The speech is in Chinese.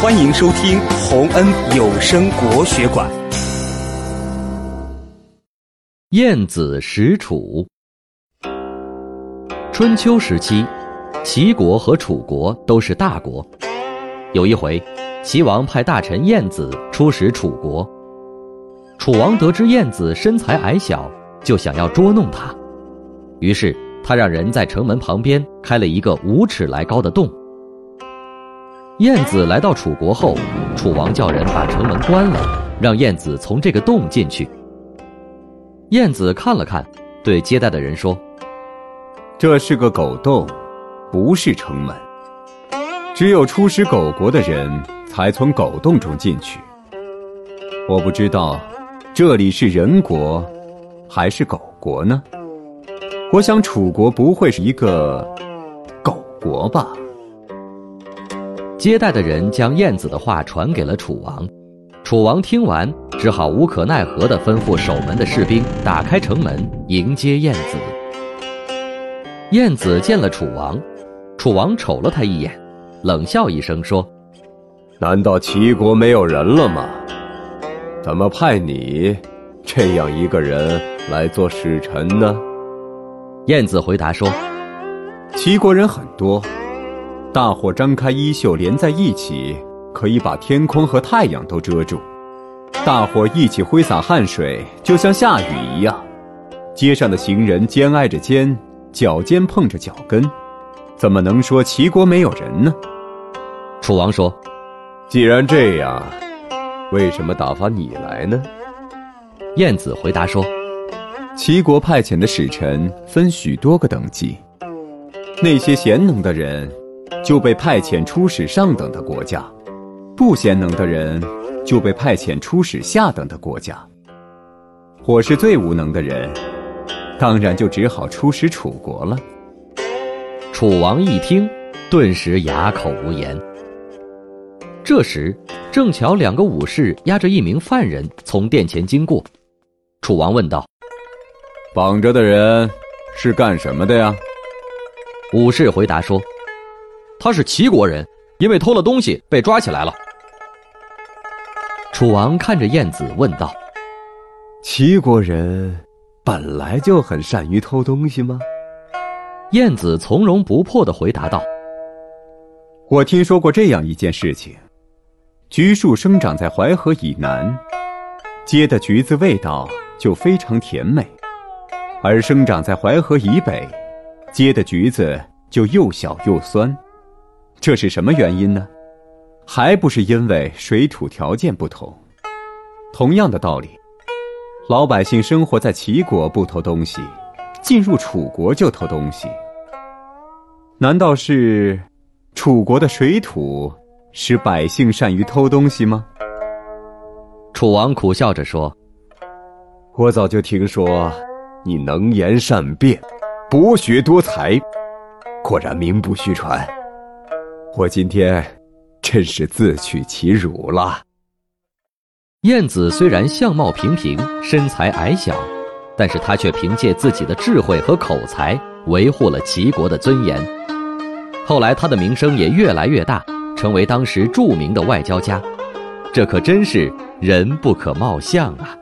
欢迎收听洪恩有声国学馆。晏子使楚。春秋时期，齐国和楚国都是大国。有一回，齐王派大臣晏子出使楚国。楚王得知晏子身材矮小，就想要捉弄他，于是他让人在城门旁边开了一个五尺来高的洞。晏子来到楚国后，楚王叫人把城门关了，让晏子从这个洞进去。晏子看了看，对接待的人说：“这是个狗洞，不是城门。只有出使狗国的人才从狗洞中进去。我不知道，这里是人国，还是狗国呢？我想楚国不会是一个狗国吧。”接待的人将晏子的话传给了楚王，楚王听完，只好无可奈何地吩咐守门的士兵打开城门迎接晏子。晏子见了楚王，楚王瞅了他一眼，冷笑一声说：“难道齐国没有人了吗？怎么派你这样一个人来做使臣呢？”晏子回答说：“齐国人很多。”大伙张开衣袖连在一起，可以把天空和太阳都遮住。大伙一起挥洒汗水，就像下雨一样。街上的行人肩挨着肩，脚尖碰着脚跟，怎么能说齐国没有人呢？楚王说：“既然这样，为什么打发你来呢？”晏子回答说：“齐国派遣的使臣分许多个等级，那些贤能的人。”就被派遣出使上等的国家，不贤能的人就被派遣出使下等的国家。我是最无能的人，当然就只好出使楚国了。楚王一听，顿时哑口无言。这时，正巧两个武士押着一名犯人从殿前经过，楚王问道：“绑着的人是干什么的呀？”武士回答说。他是齐国人，因为偷了东西被抓起来了。楚王看着晏子问道：“齐国人本来就很善于偷东西吗？”晏子从容不迫的回答道：“我听说过这样一件事情：橘树生长在淮河以南，结的橘子味道就非常甜美；而生长在淮河以北，结的橘子就又小又酸。”这是什么原因呢？还不是因为水土条件不同。同样的道理，老百姓生活在齐国不偷东西，进入楚国就偷东西。难道是楚国的水土使百姓善于偷东西吗？楚王苦笑着说：“我早就听说你能言善辩，博学多才，果然名不虚传。”我今天真是自取其辱了。晏子虽然相貌平平，身材矮小，但是他却凭借自己的智慧和口才，维护了齐国的尊严。后来他的名声也越来越大，成为当时著名的外交家。这可真是人不可貌相啊！